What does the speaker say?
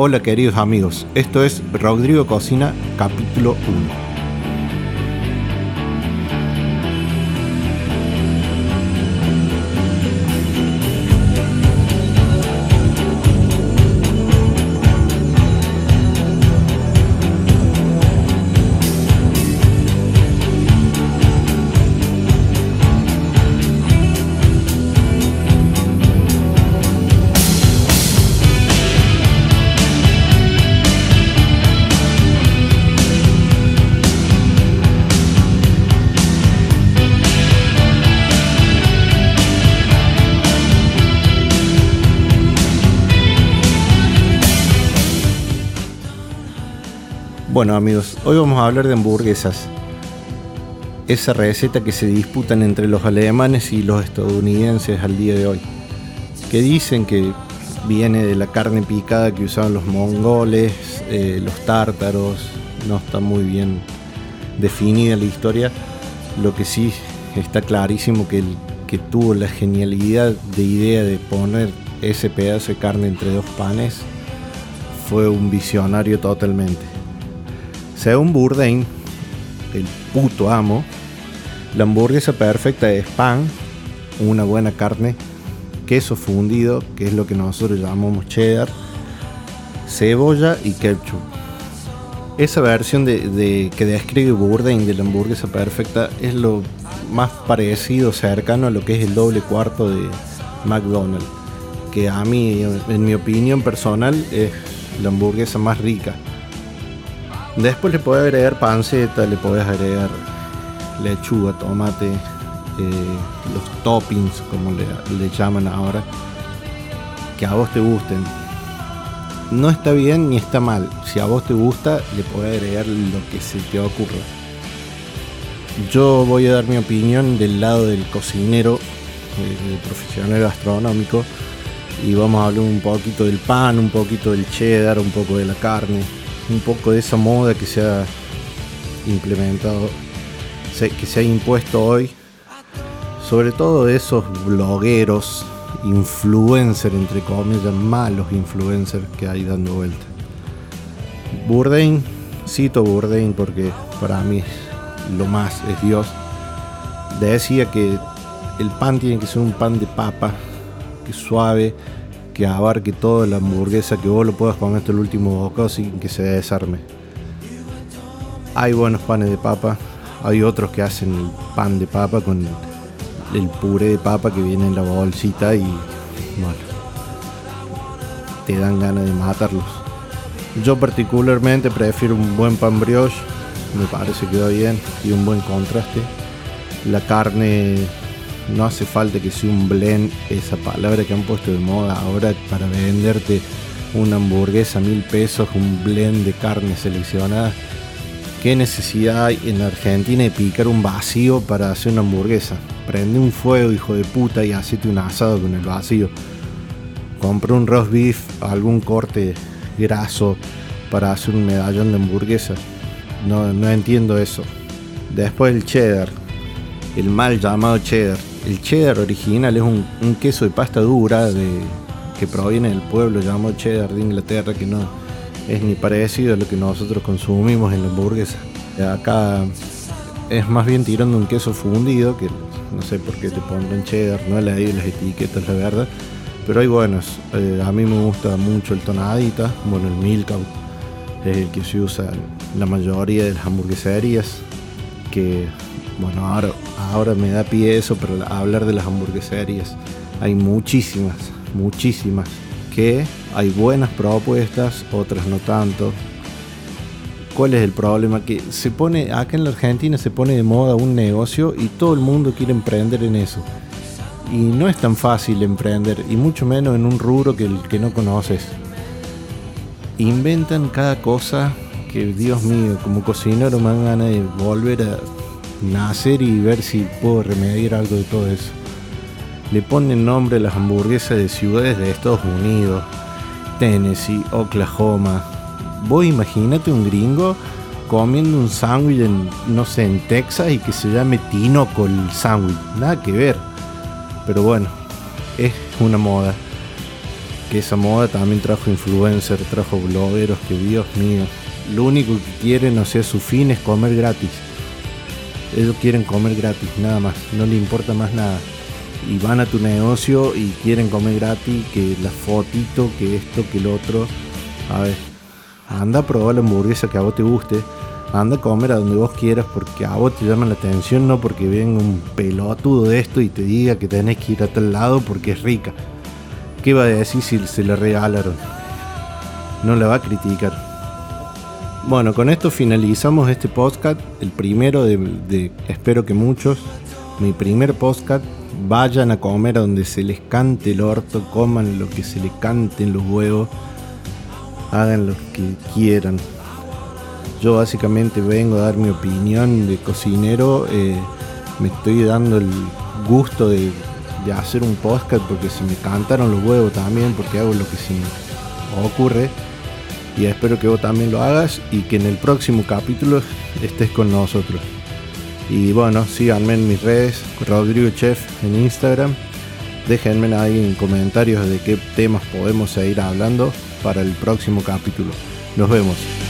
Hola queridos amigos, esto es Rodrigo Cocina capítulo 1. Bueno amigos, hoy vamos a hablar de hamburguesas. Esa receta que se disputan entre los alemanes y los estadounidenses al día de hoy. Que dicen que viene de la carne picada que usaban los mongoles, eh, los tártaros. No está muy bien definida la historia. Lo que sí está clarísimo que el que tuvo la genialidad de idea de poner ese pedazo de carne entre dos panes fue un visionario totalmente. Según Bourdain, el puto amo, la hamburguesa perfecta es pan, una buena carne, queso fundido, que es lo que nosotros llamamos cheddar, cebolla y ketchup. Esa versión de, que describe Bourdain de la hamburguesa perfecta es lo más parecido, cercano a lo que es el doble cuarto de McDonald's, que a mí, en mi opinión personal, es la hamburguesa más rica. Después le puedes agregar panceta, le puedes agregar lechuga, tomate, eh, los toppings, como le, llaman ahora, que a vos te gusten. No está bien ni está mal. Si a vos te gusta, le puedes agregar lo que se te ocurra. Yo voy a dar mi opinión del lado del cocinero, eh, profesional gastronómico, y vamos a hablar un poquito del pan, un poquito del cheddar, un poco de la carne, un poco de esa moda que se ha implementado, que se ha impuesto hoy, sobre todo de esos blogueros, influencers, entre comillas, malos influencers que hay dando vuelta. Bourdain, cito Bourdain porque para mí lo más es Dios, decía que el pan tiene que ser un pan de papa, que suave, que abarque toda la hamburguesa, que vos lo puedas comer hasta el último bocado sin que se desarme. Hay buenos panes de papa, hay otros que hacen el pan de papa con el puré de papa que viene en la bolsita y bueno, te dan ganas de matarlos. Yo particularmente prefiero un buen pan brioche, me parece que va bien y un buen contraste. La carne no hace falta que sea un blend, esa palabra que han puesto de moda ahora para venderte una hamburguesa a mil pesos, un blend de carne seleccionada. ¿Qué necesidad hay en Argentina de picar un vacío para hacer una hamburguesa? Prende un fuego, hijo de puta, y hacete un asado con el vacío. Compra un roast beef, algún corte graso para hacer un medallón de hamburguesa. No, no entiendo eso. Después el cheddar, el mal llamado cheddar el cheddar original es un, queso de pasta dura de, que proviene del pueblo llamado cheddar de Inglaterra, que no es ni parecido a lo que nosotros consumimos en la hamburguesa. Acá es más bien tirando un queso fundido, que no sé por qué te pondrán cheddar, no leído las etiquetas, la verdad. Pero hay buenos. Eh, a mí me gusta mucho el tonadita, bueno, el milk es el que se usa la mayoría de las hamburgueserías, que bueno, ahora, me da pie eso, pero hablar de las hamburgueserías. Hay muchísimas, muchísimas. Que hay buenas propuestas, otras no tanto. ¿Cuál es el problema? Que se pone, acá en la Argentina se pone de moda un negocio y todo el mundo quiere emprender en eso. Y no es tan fácil emprender, y mucho menos en un rubro que, que no conoces. Inventan cada cosa que, Dios mío, como cocinero me dan ganas de volver a nacer y ver si puedo remediar algo de todo eso. Le ponen nombre a las hamburguesas de ciudades de Estados Unidos, Tennessee, Oklahoma. Vos imagínate un gringo comiendo un sándwich en, no sé, en Texas y que se llame el sándwich. Nada que ver. Pero bueno, es una moda. que esa moda también trajo influencers, trajo blogueros, que Dios mío, lo único que quieren, o sea, su fin es comer gratis. Ellos quieren comer gratis, nada más, no le importa más nada. Y van a tu negocio y quieren comer gratis, que la fotito, que esto, que el otro. A ver, anda a probar la hamburguesa que a vos te guste. Anda a comer a donde vos quieras porque a vos te llama la atención, no porque venga un pelotudo de esto y te diga que tenés que ir a tal lado porque es rica. ¿Qué va a decir si se le regalaron? No la va a criticar. Bueno, con esto finalizamos este podcast, el primero de, espero que muchos, mi primer podcast, vayan a comer donde se les cante el orto, coman lo que se les canten los huevos, hagan lo que quieran. Yo básicamente vengo a dar mi opinión de cocinero, eh, me estoy dando el gusto de, de hacer un podcast porque se me cantaron los huevos también, porque hago lo que se me ocurre y espero que vos también lo hagas y que en el próximo capítulo estés con nosotros. Y bueno, síganme en mis redes, Rodrigo Chef en Instagram. Déjenme ahí en comentarios de qué temas podemos seguir hablando para el próximo capítulo. Nos vemos.